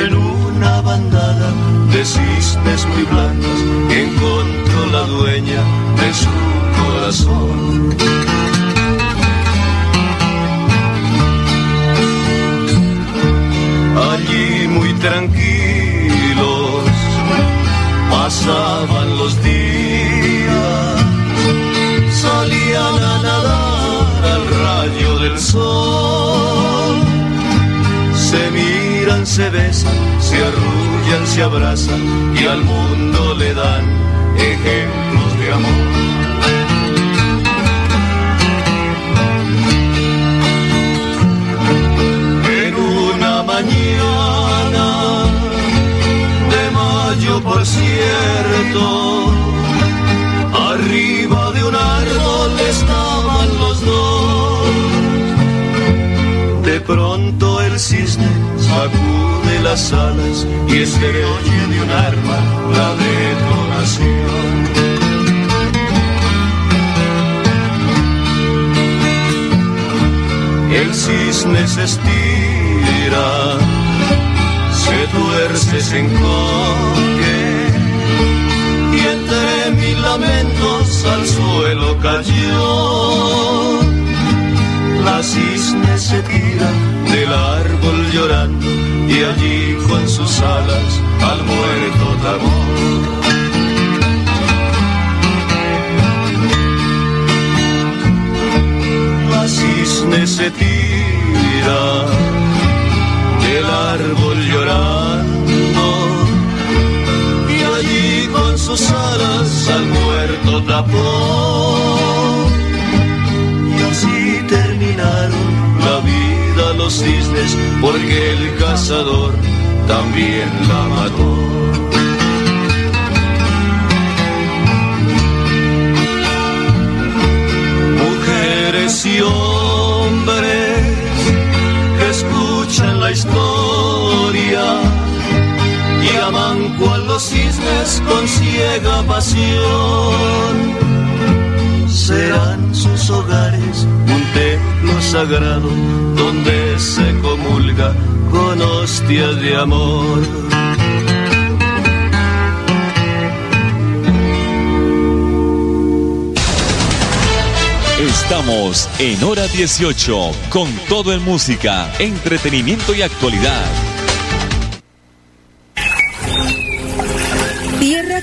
En una bandada de cisnes muy blancos encontró la dueña de su Allí muy tranquilos pasaban los días, salían a nadar al rayo del sol. Se besan, se arrullan, se abrazan y al mundo le dan ejemplos de amor. mañana de mayo, por cierto, sacude las alas y se oye de un arma la detonación. El cisne se estira se tuerce, se encoge y entre mil lamentos al suelo cayó. La cisne se tira del árbol llorando y allí con sus alas al muerto tamó. La cisne se tira el árbol llorando y allí con sus alas al muerto tapó. Porque el cazador también la mató. Mujeres y hombres escuchan la historia y aman cual los cisnes con ciega pasión. Serán hogares un templo sagrado donde se comulga con hostias de amor. Estamos en hora 18 con todo en música, entretenimiento y actualidad.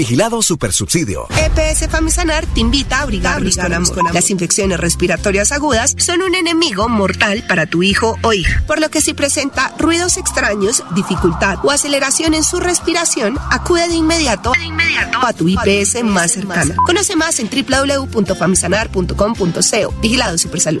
Vigilado Supersubsidio. EPS Famisanar te invita a abrigarnos con amor. Las infecciones respiratorias agudas son un enemigo mortal para tu hijo o hija, por lo que si presenta ruidos extraños, dificultad o aceleración en su respiración, acude de inmediato, a tu IPS más cercana. Conoce más en www.famisanar.com.co. Vigilado Supersalud.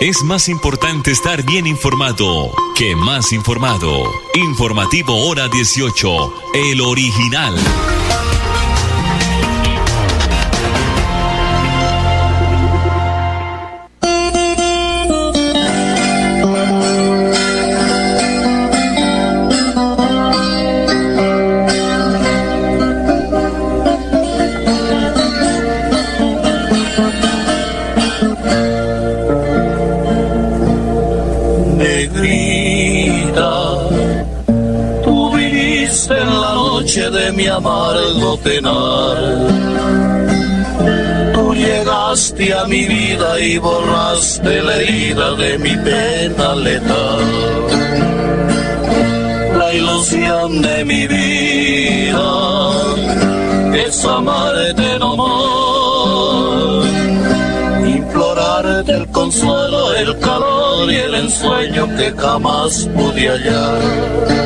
Es más importante estar bien informado que más informado. Informativo Hora 18, el original. Amargo penar. Tú llegaste a mi vida y borraste la herida de mi pena letal. La ilusión de mi vida es amarte no más. Implorarte el consuelo, el calor y el ensueño que jamás pude hallar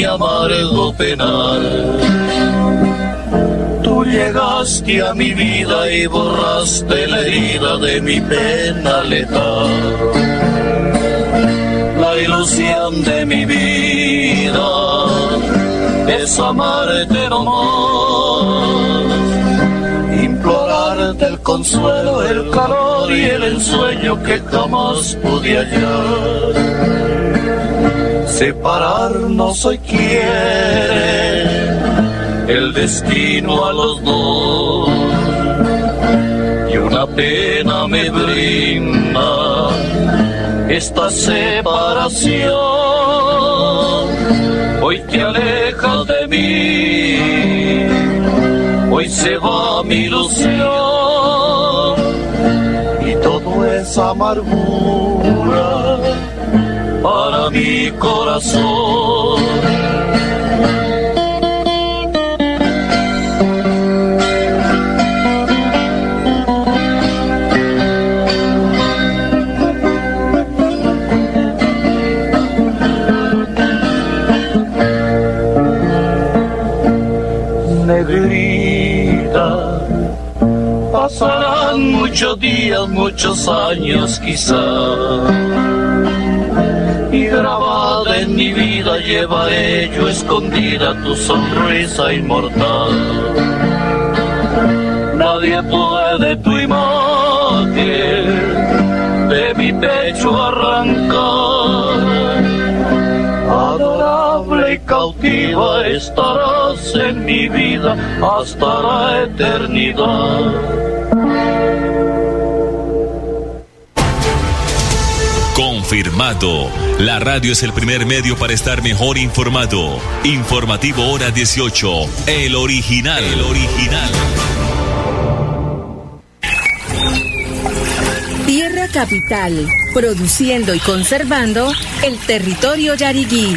mi amargo penal. Tú llegaste a mi vida y borraste la herida de mi pena letal. La ilusión de mi vida es amarte no más. Implorarte el consuelo, el calor y el ensueño que jamás pude hallar separarnos hoy quiere el destino a los dos. Y una pena me brinda esta separación. Hoy te alejas de mí, hoy se va mi ilusión. Y todo es amargura para mi corazón. Negrita, pasarán muchos días, muchos años quizás grabada en mi vida lleva ello escondida tu sonrisa inmortal. Nadie puede tu imagen de mi pecho arrancar. Adorable y cautiva estarás en mi vida hasta la eternidad. Confirmado. La radio es el primer medio para estar mejor informado. Informativo Hora 18. El original. El original. Tierra Capital. Produciendo y conservando el territorio yariguí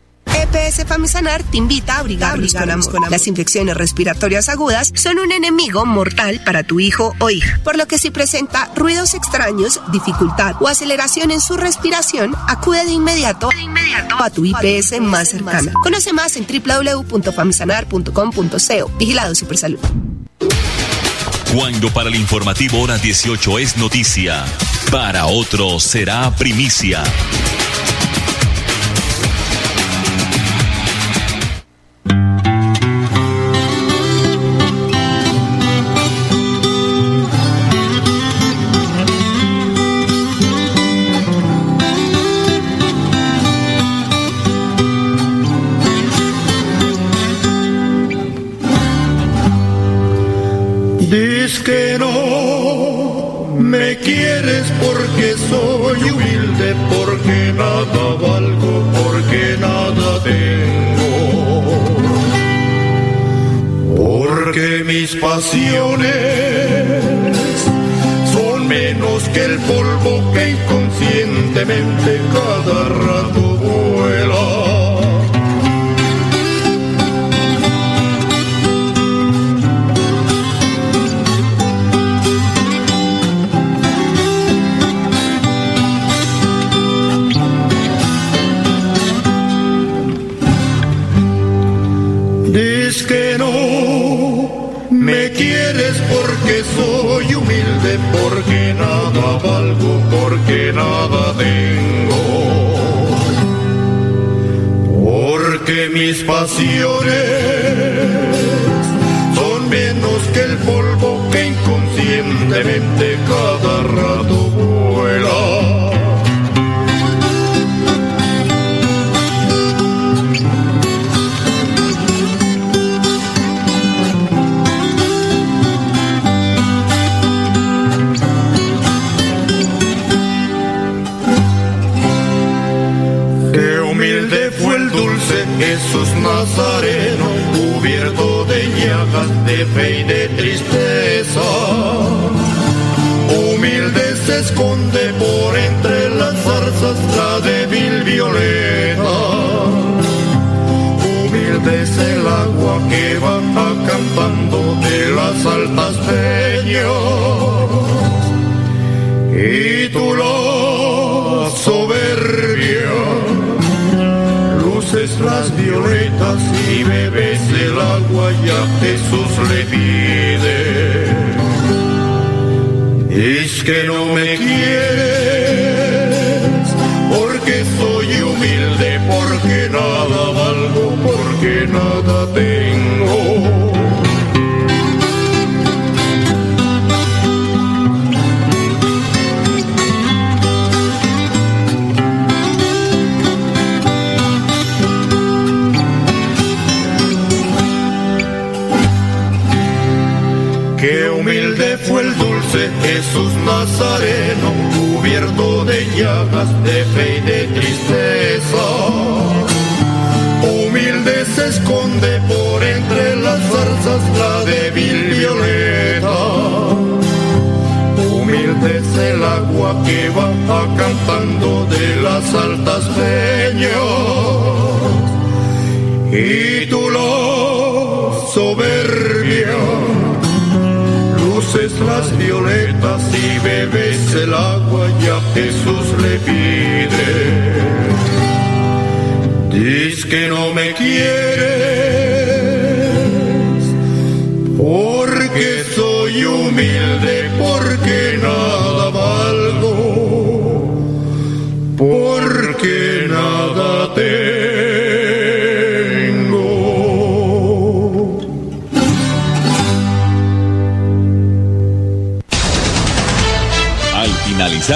EPS Famisanar te invita a abrigarnos con amor. Las infecciones respiratorias agudas son un enemigo mortal para tu hijo o hija, por lo que si presenta ruidos extraños, dificultad o aceleración en su respiración, acude de inmediato, a tu IPS más cercana. Conoce más en www.famisanar.com.co. Vigilado Supersalud. Cuando para el informativo hora 18 es noticia, para otros será primicia. Que no me quieres porque soy humilde, porque nada valgo, porque nada tengo. Porque mis pasiones son menos que el polvo que inconscientemente cada rato soy humilde, porque nada valgo, porque nada tengo. Porque mis pasiones son menos que el polvo que inconscientemente cada rato vuela. Nazareno, cubierto de llagas de fe y de tristeza. Humilde se esconde por entre las zarzas la débil violeta. Humilde es el agua que va acampando de las altas peñas. Y tú la y bebes el agua y a Jesús le pide. Es que no me quieres porque soy humilde, porque nada valgo, porque nada tengo. Jesús y a Jesús le pide. Dices que no me quieres porque soy humilde, porque nada valgo, porque nada tengo.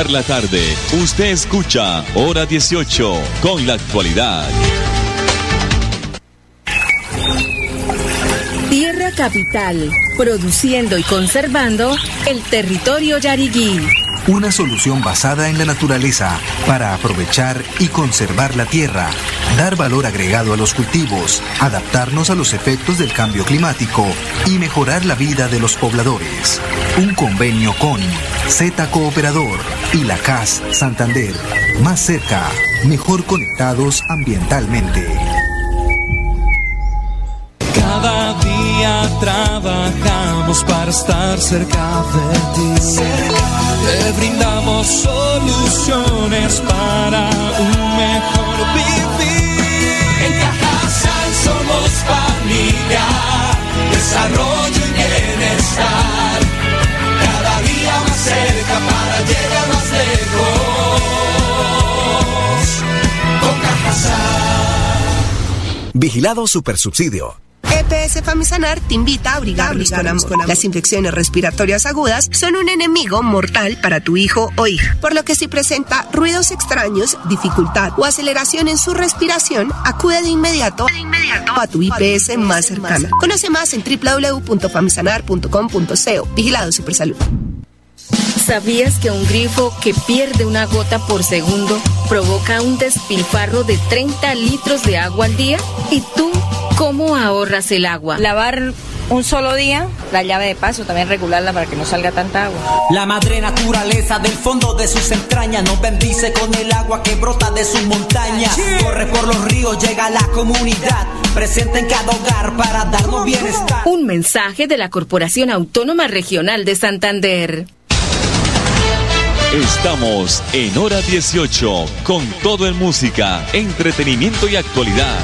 la tarde, usted escucha Hora 18 con la actualidad. Tierra Capital, produciendo y conservando el territorio yariguí. Una solución basada en la naturaleza para aprovechar y conservar la tierra dar valor agregado a los cultivos, adaptarnos a los efectos del cambio climático y mejorar la vida de los pobladores. Un convenio con Z Cooperador y la CAS Santander. Más cerca, mejor conectados ambientalmente. Cada día trabajamos para estar cerca de ti. Te brindamos soluciones para un mejor vivir. En Cajasal somos familia, desarrollo y bienestar. Cada día más cerca para llegar más lejos. Con Cajasal. Vigilado Supersubsidio. EPS Famisanar te invita a abrigarnos con amor. Las infecciones respiratorias agudas son un enemigo mortal para tu hijo o hija, por lo que si presenta ruidos extraños, dificultad o aceleración en su respiración, acude de inmediato, a tu IPS más cercana. Conoce más en www.famisanar.com.co. Vigilado Supersalud. ¿Sabías que un grifo que pierde una gota por segundo provoca un despilfarro de 30 litros de agua al día? ¿Y tú cómo ahorras el agua? Lavar un solo día, la llave de paso, también regularla para que no salga tanta agua. La madre naturaleza del fondo de sus entrañas nos bendice con el agua que brota de sus montañas. Corre por los ríos, llega a la comunidad, presente en cada hogar para darnos bienestar. Un mensaje de la Corporación Autónoma Regional de Santander. Estamos en hora 18 con todo en música, entretenimiento y actualidad.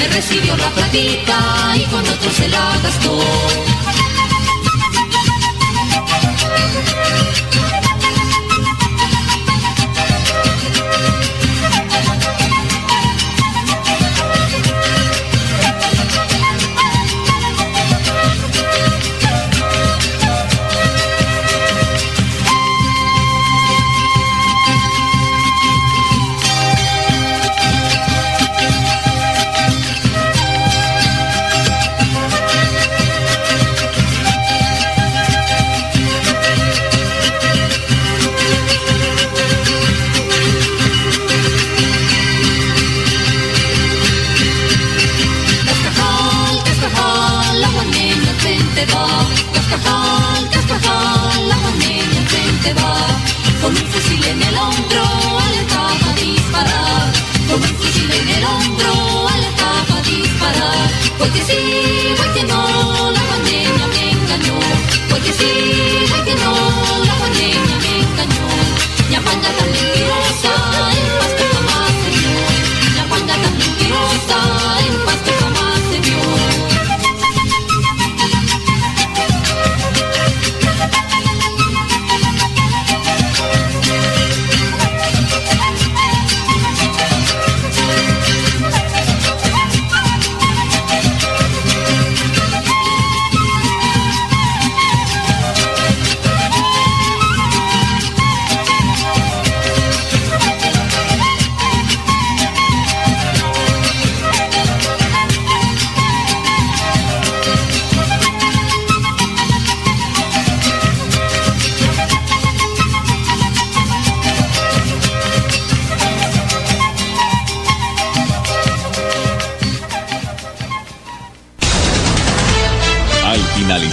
Me recibió la platica y con otro se la gastó.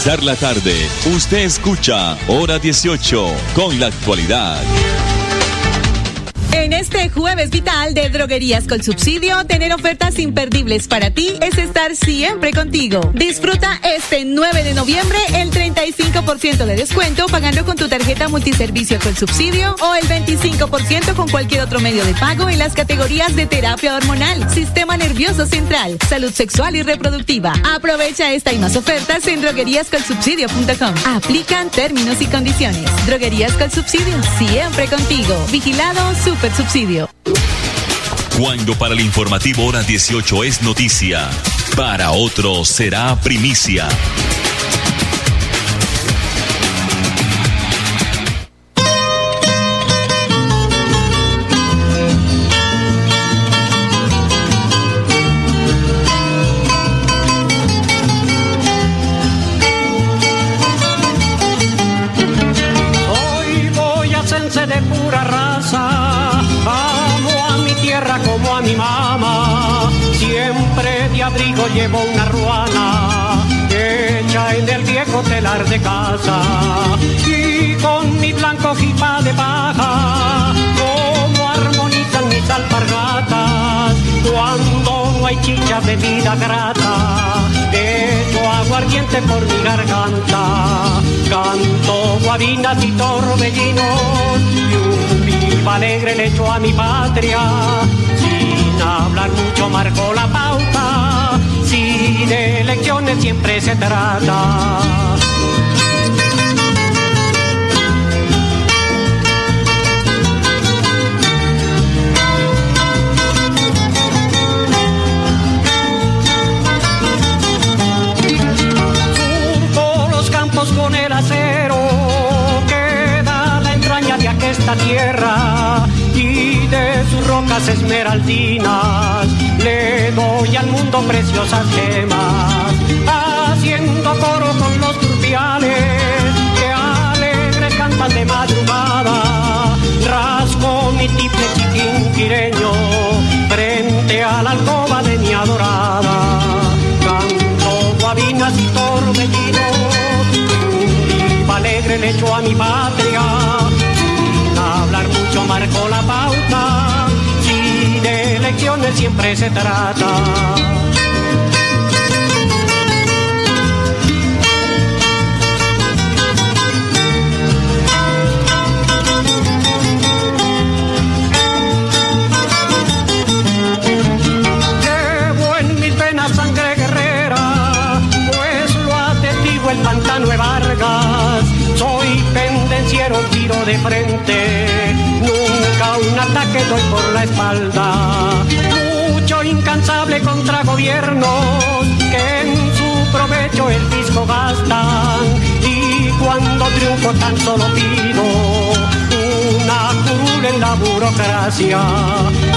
Finalizar la tarde, usted escucha Hora 18 con la actualidad. En este jueves vital de Droguerías con Subsidio, tener ofertas imperdibles para ti es estar siempre contigo. Disfruta este 9 de noviembre el 35% de descuento pagando con tu tarjeta multiservicio con subsidio o el 25% con cualquier otro medio de pago en las categorías de terapia hormonal, sistema nervioso central, salud sexual y reproductiva. Aprovecha esta y más ofertas en drogueríascolsubsidio.com. Aplican términos y condiciones. Droguerías con Subsidio, siempre contigo. Vigilado Super Subsidio. Cuando para el informativo hora 18 es noticia, para otros será primicia. Llevo una ruana, hecha en el viejo telar de casa, y con mi blanco jipa de paja, como armonizan mis alpargatas, cuando no hay chicha bebida grata, echo aguardiente por mi garganta, canto guabinas y torbellinos, y un viva alegre le echo a mi patria, sin hablar mucho marco la pauta, de elecciones siempre se trata. Preciosas gemas haciendo coro con los turpiales que alegres cantan de madrugada. Rasgo mi tiple chiquinquireño frente a la alcoba de mi adorada. Canto guabinas y torbellinos un alegre le echo a mi patria. Sin hablar mucho marco la pauta si de elecciones siempre se trata nunca un ataque doy por la espalda. Mucho incansable contra gobiernos que en su provecho el disco gastan. Y cuando triunfo tan solo pido una curul en la burocracia.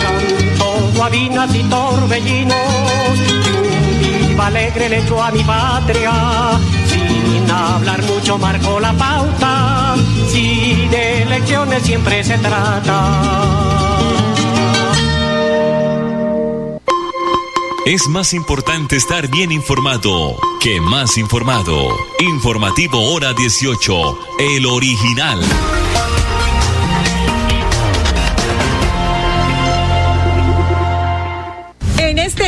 Canto guabinas y torbellinos, y un viva alegre le echo a mi patria. Sin hablar mucho marco la pauta, si de elecciones siempre se trata. Es más importante estar bien informado que más informado. Informativo Hora 18, el original.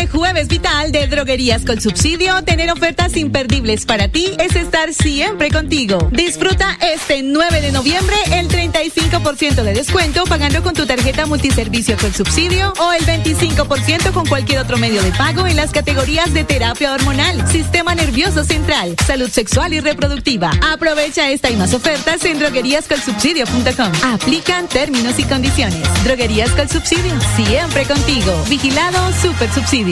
Este jueves vital de Droguerías con Subsidio, tener ofertas imperdibles para ti es estar siempre contigo. Disfruta este 9 de noviembre el 35% de descuento pagando con tu tarjeta multiservicio con subsidio o el 25% con cualquier otro medio de pago en las categorías de terapia hormonal, sistema nervioso central, salud sexual y reproductiva. Aprovecha esta y más ofertas en drogueríascolsubsidio.com. Aplican términos y condiciones. Droguerías con Subsidio, siempre contigo. Vigilado Super Subsidio.